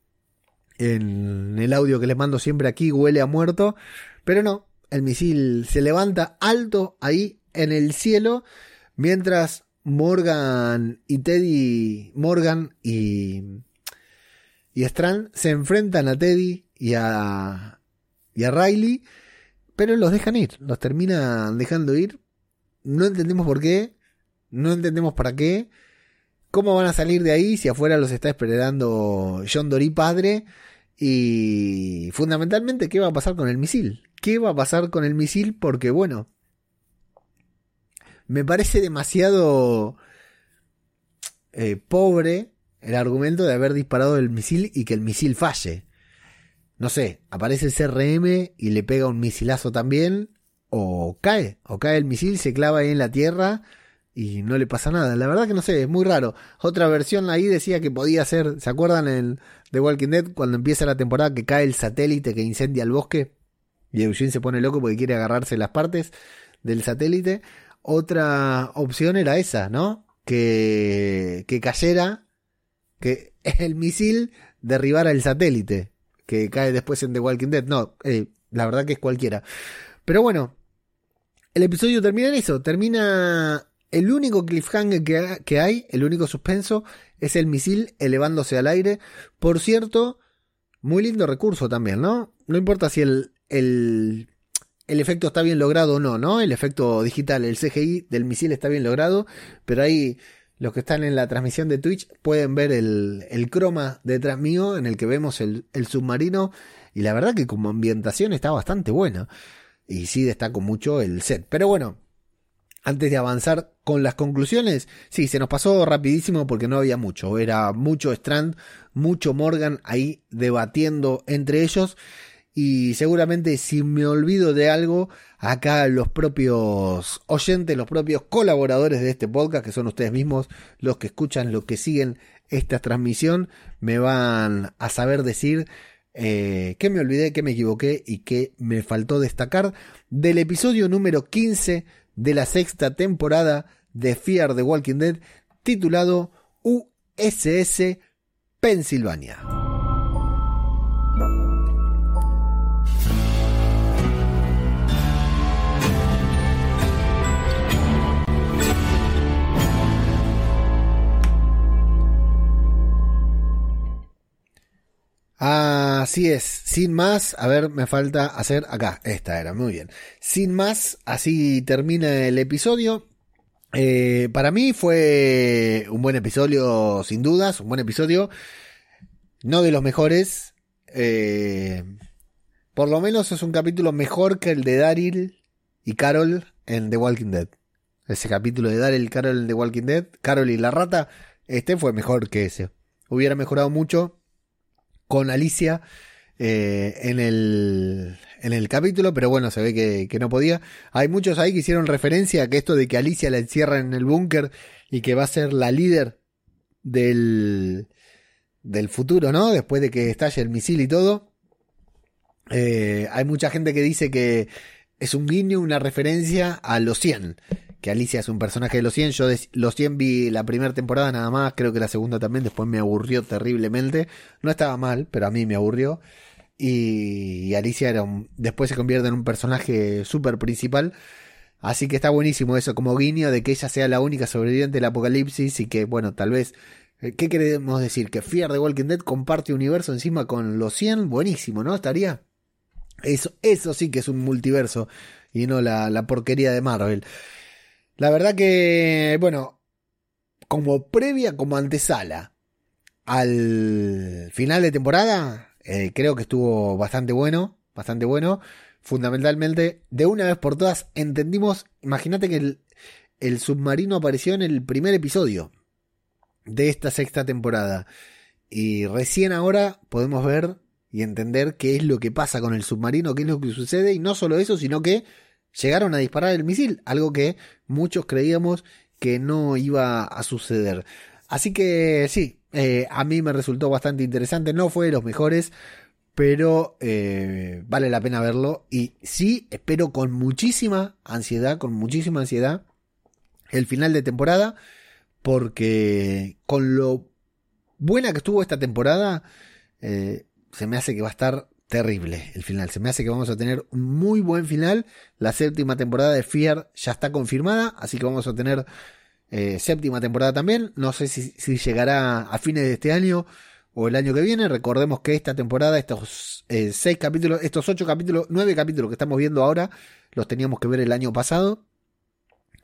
en el audio que les mando siempre aquí, huele a muerto, pero no, el misil se levanta alto ahí en el cielo, mientras Morgan y Teddy, Morgan y y Strand se enfrentan a Teddy y a, y a Riley, pero los dejan ir, los terminan dejando ir. No entendemos por qué, no entendemos para qué, cómo van a salir de ahí si afuera los está esperando John Dory padre y fundamentalmente qué va a pasar con el misil. ¿Qué va a pasar con el misil? Porque bueno, me parece demasiado eh, pobre el argumento de haber disparado el misil y que el misil falle. No sé, aparece el CRM y le pega un misilazo también, o cae, o cae el misil, se clava ahí en la tierra y no le pasa nada. La verdad que no sé, es muy raro. Otra versión ahí decía que podía ser, ¿se acuerdan en The Walking Dead cuando empieza la temporada que cae el satélite que incendia el bosque? Y Eugene se pone loco porque quiere agarrarse las partes del satélite. Otra opción era esa, ¿no? Que, que cayera, que el misil derribara el satélite, que cae después en The Walking Dead. No, eh, la verdad que es cualquiera. Pero bueno, el episodio termina en eso, termina el único cliffhanger que, hay, el único suspenso, es el misil elevándose al aire. Por cierto, muy lindo recurso también, ¿no? No importa si el, el, el, efecto está bien logrado o no, ¿no? El efecto digital, el CGI del misil está bien logrado, pero ahí los que están en la transmisión de Twitch pueden ver el, el croma detrás mío en el que vemos el, el submarino y la verdad que como ambientación está bastante buena. Y sí destaco mucho el set. Pero bueno, antes de avanzar con las conclusiones, sí, se nos pasó rapidísimo porque no había mucho. Era mucho Strand, mucho Morgan ahí debatiendo entre ellos. Y seguramente si me olvido de algo, acá los propios oyentes, los propios colaboradores de este podcast, que son ustedes mismos, los que escuchan, los que siguen esta transmisión, me van a saber decir eh, que me olvidé, que me equivoqué y que me faltó destacar del episodio número 15 de la sexta temporada de Fear the Walking Dead titulado USS Pensilvania. Así es, sin más, a ver, me falta hacer acá, esta era, muy bien. Sin más, así termina el episodio. Eh, para mí fue un buen episodio, sin dudas, un buen episodio. No de los mejores. Eh, por lo menos es un capítulo mejor que el de Daryl y Carol en The Walking Dead. Ese capítulo de Daryl y Carol en The Walking Dead, Carol y la rata, este fue mejor que ese. Hubiera mejorado mucho con Alicia eh, en, el, en el capítulo, pero bueno, se ve que, no podía. Hay muchos ahí que hicieron referencia a que esto de que Alicia la encierran en el búnker y que va a ser la líder del, del futuro, ¿no? Después de que estalle el misil y todo. Eh, hay mucha gente que dice que es un guiño, una referencia a los 100 que Alicia es un personaje de los 100. Yo de los 100 vi la primera temporada nada más, creo que la segunda también, después me aburrió terriblemente. No estaba mal, pero a mí me aburrió. Y, Alicia era después se convierte en un personaje súper principal. Así que está buenísimo eso como guiño de que ella sea la única sobreviviente del apocalipsis y que, bueno, tal vez... Eh, ¿Qué queremos decir? Que Fear the Walking Dead comparte universo encima con los 100. Buenísimo, ¿no? Estaría... Eso, eso sí que es un multiverso y no la, la porquería de Marvel. La verdad que, bueno, como previa, como antesala al final de temporada, eh, creo que estuvo bastante bueno, bastante bueno. Fundamentalmente, de una vez por todas, entendimos, imagínate que el, el submarino apareció en el primer episodio de esta sexta temporada. Y recién ahora podemos ver y entender qué es lo que pasa con el submarino, qué es lo que sucede, y no solo eso, sino que llegaron a disparar el misil, algo que muchos creíamos que no iba a suceder. Así que sí, eh, a mí me resultó bastante interesante, no fue de los mejores, pero eh, vale la pena verlo y sí, espero con muchísima ansiedad, con muchísima ansiedad el final de temporada, porque con lo buena que estuvo esta temporada, eh, se me hace que va a estar terrible el final. Se me hace que vamos a tener un muy buen final. La séptima temporada de Fear ya está confirmada, así que vamos a tener eh, séptima temporada también. No sé si, llegará a fines de este año o el año que viene. Recordemos que esta temporada, estos eh, seis capítulos, estos ocho capítulos, nueve capítulos que estamos viendo ahora, los teníamos que ver el año pasado.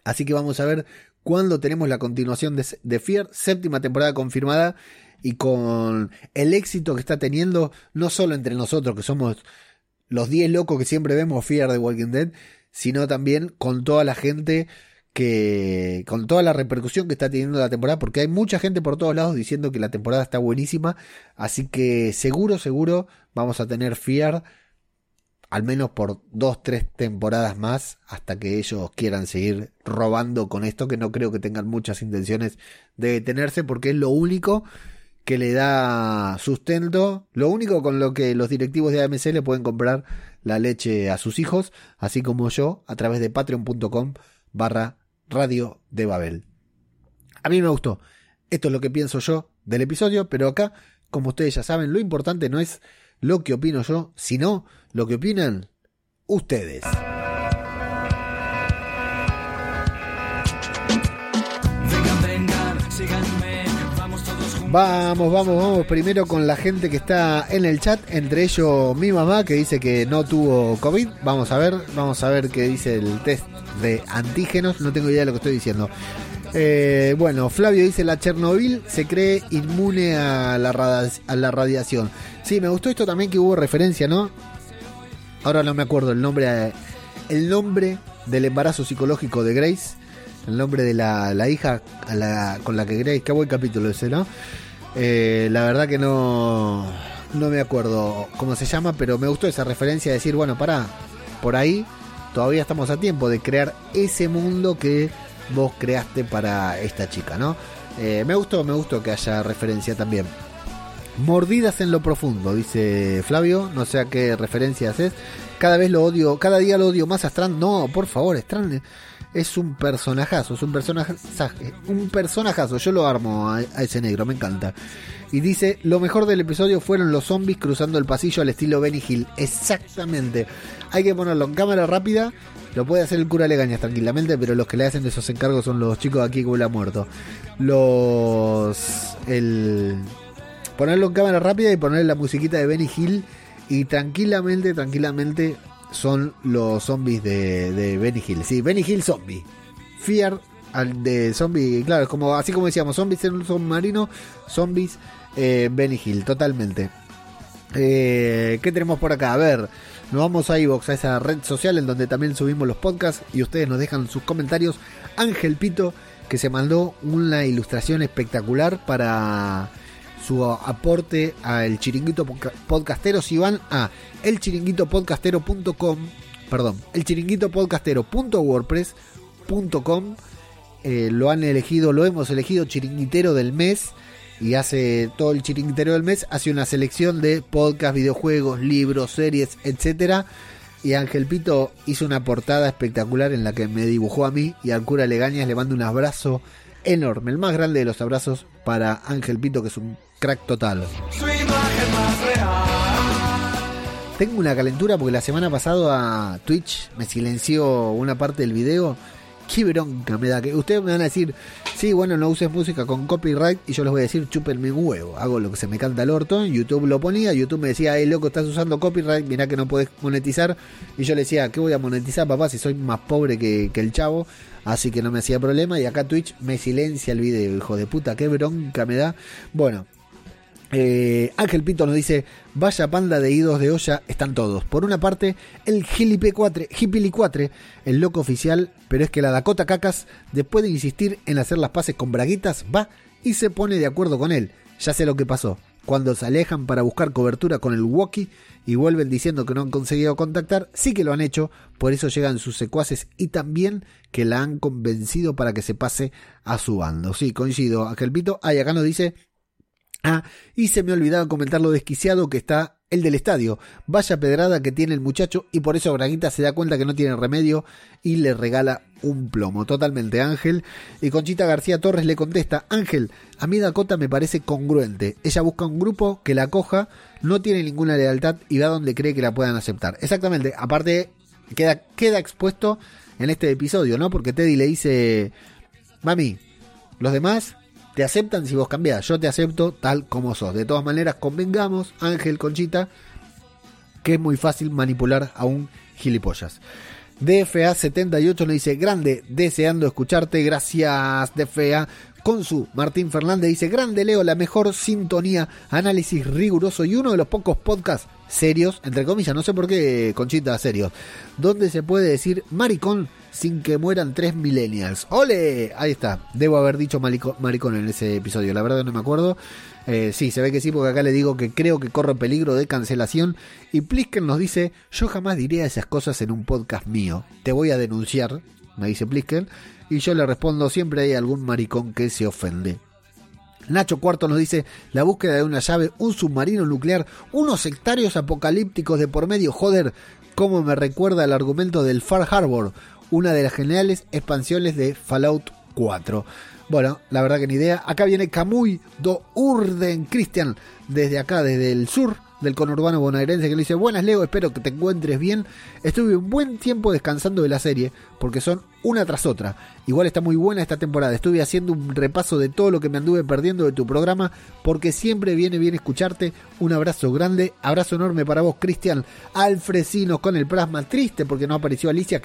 Así que vamos a ver cuándo tenemos la continuación de, de Fear, séptima temporada confirmada y con el éxito que está teniendo, no solo entre nosotros, que somos los 10 locos que siempre vemos Fear de Walking Dead, sino también con toda la gente que con toda la repercusión que está teniendo la temporada, porque hay mucha gente por todos lados diciendo que la temporada está buenísima, así que seguro, seguro vamos a tener Fear al menos por dos, tres temporadas más, hasta que ellos quieran seguir robando con esto, que no creo que tengan muchas intenciones de detenerse, porque es lo único que le da sustento, lo único con lo que los directivos de AMC le pueden comprar la leche a sus hijos, así como yo, a través de patreon.com barra Radio de Babel. A mí me gustó. Esto es lo que pienso yo del episodio, pero acá, como ustedes ya saben, lo importante no es lo que opino yo, sino lo que opinan ustedes. Vamos, vamos, vamos primero con la gente que está en el chat, entre ellos mi mamá que dice que no tuvo COVID. Vamos a ver, vamos a ver qué dice el test de antígenos, no tengo idea de lo que estoy diciendo. Eh, bueno, Flavio dice la Chernobyl se cree inmune a la, a la radiación. Sí, me gustó esto también que hubo referencia, ¿no? Ahora no me acuerdo el nombre, el nombre del embarazo psicológico de Grace, el nombre de la, la hija con la que Grace, qué buen capítulo ese, ¿no? Eh, la verdad que no, no me acuerdo cómo se llama, pero me gustó esa referencia de decir, bueno, pará, por ahí todavía estamos a tiempo de crear ese mundo que vos creaste para esta chica, ¿no? Eh, me gustó, me gustó que haya referencia también. Mordidas en lo profundo, dice Flavio, no sé a qué referencia haces. Cada vez lo odio, cada día lo odio más a Strand. No, por favor, Strand es un personajazo, es un personaje, un personajazo. Yo lo armo a, ese negro, me encanta. Y dice, lo mejor del episodio fueron los zombies cruzando el pasillo al estilo Benny Hill. Exactamente. Hay que ponerlo en cámara rápida. Lo puede hacer el cura Legañas tranquilamente, pero los que le hacen esos encargos son los chicos de aquí que ha muerto. Los... El... Ponerlo en cámara rápida y poner la musiquita de Benny Hill y tranquilamente, tranquilamente son los zombies de, de Benny Hill. Sí, Benny Hill zombie. Fear al de zombie, claro, como así como decíamos, zombies en un submarino, zombies eh, Benny Hill, totalmente. Eh, ¿Qué tenemos por acá? A ver, nos vamos a iVox, a esa red social en donde también subimos los podcasts y ustedes nos dejan sus comentarios. Ángel Pito, que se mandó una ilustración espectacular para su aporte al chiringuito podcastero. Si van a elchiringuitopodcastero.com, perdón, elchiringuitopodcastero.wordpress.com, eh, lo han elegido, lo hemos elegido chiringuitero del mes y hace todo el chiringuitero del mes, hace una selección de podcast, videojuegos, libros, series, etcétera. Y Ángel Pito hizo una portada espectacular en la que me dibujó a mí y al cura Legañas le mando un abrazo enorme, el más grande de los abrazos para Ángel Pito, que es un crack total. Tengo una calentura porque la semana pasada Twitch me silenció una parte del video. Qué bronca me da. Que ustedes me van a decir, sí, bueno, no uses música con copyright. Y yo les voy a decir, chúpenme un huevo. Hago lo que se me canta el orto. YouTube lo ponía. YouTube me decía, hey, loco, estás usando copyright. Mirá que no podés monetizar. Y yo le decía, ¿qué voy a monetizar, papá? Si soy más pobre que, que el chavo. Así que no me hacía problema. Y acá Twitch me silencia el video, hijo de puta. Qué bronca me da. Bueno, eh, Ángel Pinto nos dice, vaya panda de idos de olla, están todos. Por una parte, el Gipili4, el loco oficial, pero es que la Dakota Cacas, después de insistir en hacer las paces con Braguitas, va y se pone de acuerdo con él. Ya sé lo que pasó. Cuando se alejan para buscar cobertura con el walkie y vuelven diciendo que no han conseguido contactar, sí que lo han hecho, por eso llegan sus secuaces y también que la han convencido para que se pase a su bando. Sí, coincido, Ángel Pito. Ah, acá nos dice Ah, y se me olvidaba comentar lo desquiciado que está el del estadio. Vaya pedrada que tiene el muchacho y por eso Braguita se da cuenta que no tiene remedio y le regala un plomo. Totalmente Ángel. Y Conchita García Torres le contesta, Ángel, a mí Dakota me parece congruente. Ella busca un grupo que la acoja, no tiene ninguna lealtad y va donde cree que la puedan aceptar. Exactamente, aparte queda expuesto en este episodio, ¿no? Porque Teddy le dice, mami, los demás te aceptan si vos cambiás. Yo te acepto tal como sos. De todas maneras, convengamos, Ángel Conchita, que es muy fácil manipular a un gilipollas. DFA78 nos dice, grande, deseando escucharte, gracias DFA. Con su Martín Fernández dice, grande Leo, la mejor sintonía, análisis riguroso y uno de los pocos podcasts serios, entre comillas, no sé por qué Conchita serios, donde se puede decir maricón sin que mueran tres millennials. ¡Ole! Ahí está. Debo haber dicho maricón en ese episodio. La verdad no me acuerdo. Eh, sí, se ve que sí, porque acá le digo que creo que corre peligro de cancelación. Y Plisken nos dice: Yo jamás diría esas cosas en un podcast mío. Te voy a denunciar, me dice Plisken. Y yo le respondo: Siempre hay algún maricón que se ofende. Nacho Cuarto nos dice la búsqueda de una llave, un submarino nuclear, unos sectarios apocalípticos de por medio, joder, como me recuerda el argumento del Far Harbor, una de las geniales expansiones de Fallout 4. Bueno, la verdad que ni idea. Acá viene Camuy do Urden Christian, desde acá, desde el sur del conurbano bonaerense, que le dice, buenas Leo, espero que te encuentres bien. Estuve un buen tiempo descansando de la serie, porque son una tras otra. Igual está muy buena esta temporada. Estuve haciendo un repaso de todo lo que me anduve perdiendo de tu programa, porque siempre viene bien escucharte. Un abrazo grande, abrazo enorme para vos, Cristian Alfresino con el plasma. Triste porque no apareció Alicia,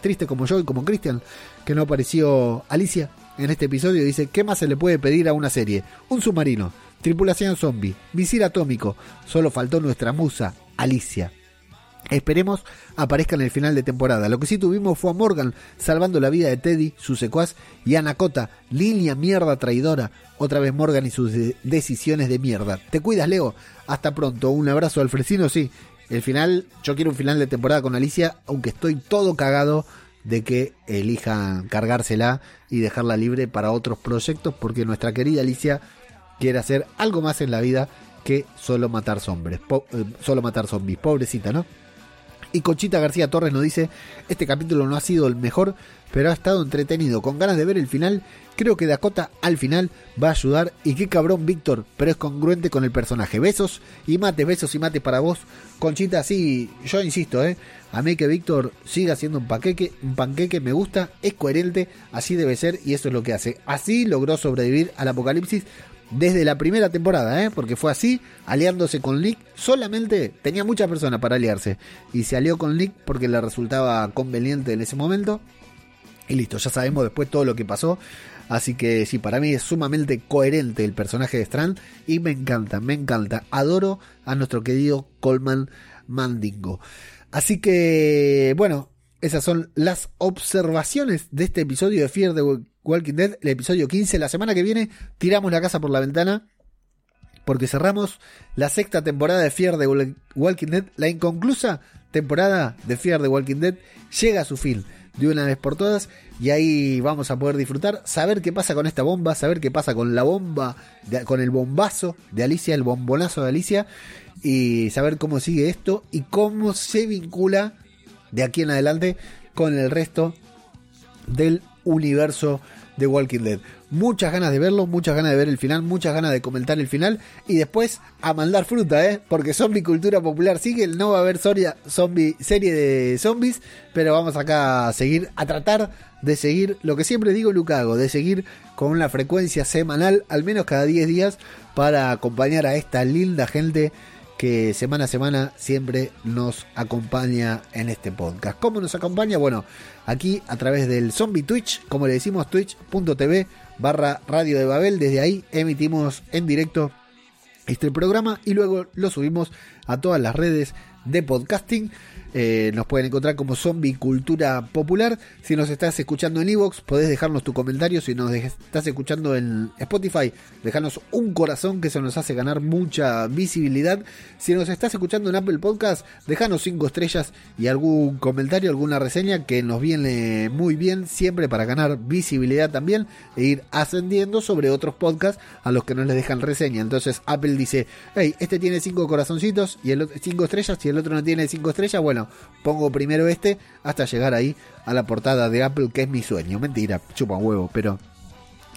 triste como yo y como Cristian, que no apareció Alicia en este episodio. Dice, ¿qué más se le puede pedir a una serie? Un submarino Tripulación zombie, misil atómico. Solo faltó nuestra musa, Alicia. Esperemos aparezca en el final de temporada. Lo que sí tuvimos fue a Morgan salvando la vida de Teddy, su secuaz, y a Nakota, línea mierda traidora. Otra vez Morgan y sus decisiones de mierda. Te cuidas, Leo. Hasta pronto. Un abrazo, Alfresino. Sí, el final, yo quiero un final de temporada con Alicia, aunque estoy todo cagado de que elijan cargársela y dejarla libre para otros proyectos, porque nuestra querida Alicia quiere hacer algo más en la vida que solo matar zombies. Eh, solo matar zombies. Pobrecita, ¿no? Y Conchita García Torres nos dice, este capítulo no ha sido el mejor, pero ha estado entretenido, con ganas de ver el final. Creo que Dakota al final va a ayudar y qué cabrón Víctor, pero es congruente con el personaje. Besos y mates, besos y mates para vos. Conchita, sí, yo insisto, ¿eh? A mí que Víctor siga siendo un panqueque, un panqueque me gusta, es coherente, así debe ser y eso es lo que hace. Así logró sobrevivir al apocalipsis desde la primera temporada, ¿eh? porque fue así, aliándose con Lick, solamente tenía muchas personas para aliarse, y se alió con Lick porque le resultaba conveniente en ese momento, y listo, ya sabemos después todo lo que pasó, así que sí, para mí es sumamente coherente el personaje de Strand, y me encanta, me encanta, adoro a nuestro querido Coleman Mandingo. Así que, bueno, esas son las observaciones de este episodio de Fear de Walking Dead, el episodio 15. La semana que viene tiramos la casa por la ventana porque cerramos la sexta temporada de Fear de Walking Dead. La inconclusa temporada de Fear de Walking Dead llega a su fin de una vez por todas y ahí vamos a poder disfrutar, saber qué pasa con esta bomba, saber qué pasa con la bomba, con el bombazo de Alicia, el bombonazo de Alicia y saber cómo sigue esto y cómo se vincula de aquí en adelante con el resto del universo de Walking Dead. Muchas ganas de verlo, muchas ganas de ver el final, muchas ganas de comentar el final y después a mandar fruta, ¿eh? Porque zombie cultura popular sigue, no va a haber serie de zombies, pero vamos acá a seguir, a tratar de seguir lo que siempre digo Lucago, de seguir con una frecuencia semanal, al menos cada 10 días, para acompañar a esta linda gente que semana a semana siempre nos acompaña en este podcast. ¿Cómo nos acompaña? Bueno, aquí a través del Zombie Twitch, como le decimos, twitch.tv barra Radio de Babel. Desde ahí emitimos en directo este programa y luego lo subimos a todas las redes de podcasting. Eh, nos pueden encontrar como Zombie Cultura Popular. Si nos estás escuchando en Evox, podés dejarnos tu comentario. Si nos estás escuchando en Spotify, dejarnos un corazón que se nos hace ganar mucha visibilidad. Si nos estás escuchando en Apple Podcast, dejanos cinco estrellas y algún comentario, alguna reseña que nos viene muy bien siempre para ganar visibilidad también e ir ascendiendo sobre otros podcasts a los que no les dejan reseña. Entonces Apple dice, hey, este tiene cinco corazoncitos y el cinco estrellas y el otro no tiene cinco estrellas. Bueno, pongo primero este hasta llegar ahí a la portada de Apple, que es mi sueño. Mentira, chupa huevo, pero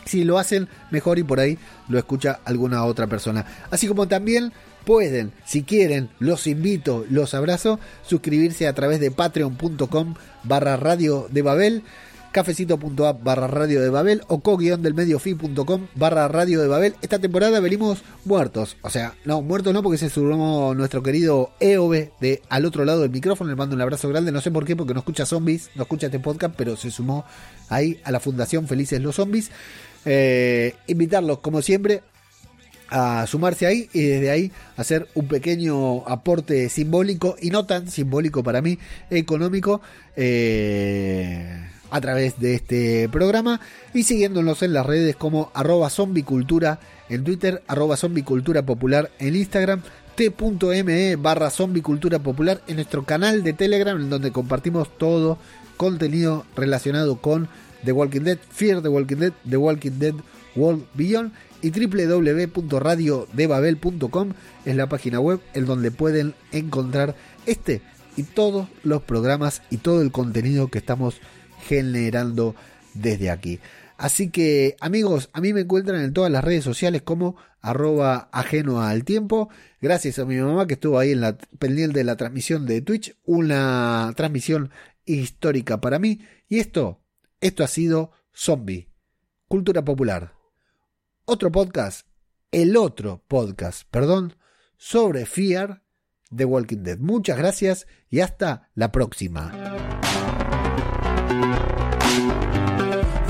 si lo hacen mejor y por ahí lo escucha alguna otra persona. Así como también pueden, si quieren, los invito, los abrazo, suscribirse a través de patreon.com barra radio de Babel cafecito.app barra radio de Babel o co-delmediofi.com barra radio de Babel. Esta temporada venimos muertos, o sea, no, muertos no porque se sumó nuestro querido EOB de al otro lado del micrófono, le mando un abrazo grande, no sé por qué, porque no escucha zombies, no escucha este podcast, pero se sumó ahí a la Fundación Felices los Zombies. Eh, invitarlos, como siempre, a sumarse ahí y desde ahí hacer un pequeño aporte simbólico y no tan simbólico para mí, económico, eh, a través de este programa y siguiéndonos en las redes como arroba zombicultura en Twitter, arroba zombicultura popular en Instagram, t.me barra zombicultura popular en nuestro canal de Telegram en donde compartimos todo contenido relacionado con The Walking Dead, Fear The Walking Dead, The Walking Dead World Beyond y www.radiodebabel.com es la página web en donde pueden encontrar este y todos los programas y todo el contenido que estamos generando desde aquí. Así que amigos, a mí me encuentran en todas las redes sociales como arroba ajeno al tiempo. Gracias a mi mamá que estuvo ahí en la pendiente de la transmisión de Twitch. Una transmisión histórica para mí. Y esto, esto ha sido Zombie, Cultura Popular otro podcast, el otro podcast, perdón, sobre Fear de Walking Dead. Muchas gracias y hasta la próxima. Thank you.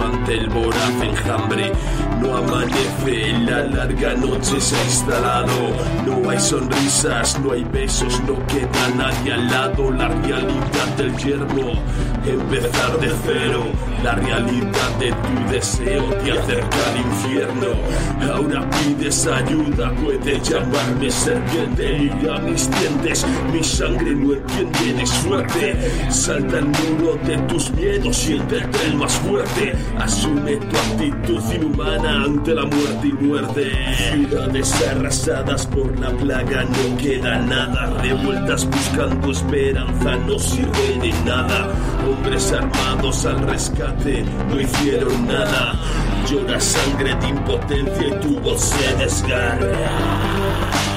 ante el voraz enjambre. No amanece, la larga noche se ha instalado. No hay sonrisas, no hay besos, no queda nadie al lado. La realidad del yermo, empezar de cero. La realidad de tu deseo te acerca al infierno. Ahora pides ayuda, puedes llamarme serpiente. Mira mis dientes, mi sangre no entiende de suerte. Salta el muro de tus miedos, siéntete el más fuerte. Asume tu actitud inhumana ante la muerte y muerte. Ciudades arrasadas por la plaga, no queda nada. Revueltas buscando esperanza, no sirve de nada. Hombres armados al rescate, no hicieron nada. Llora sangre de impotencia y tu voz se desgarra.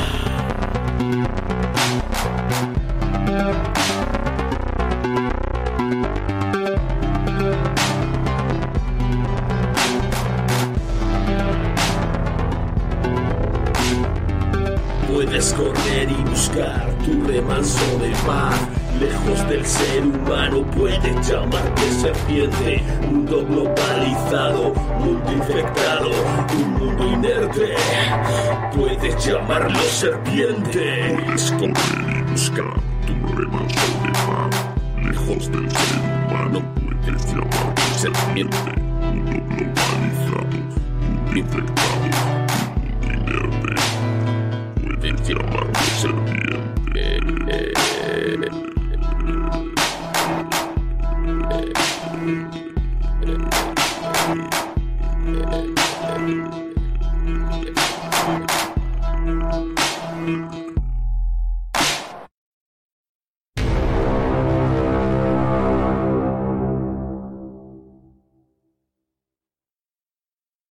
Llamarlo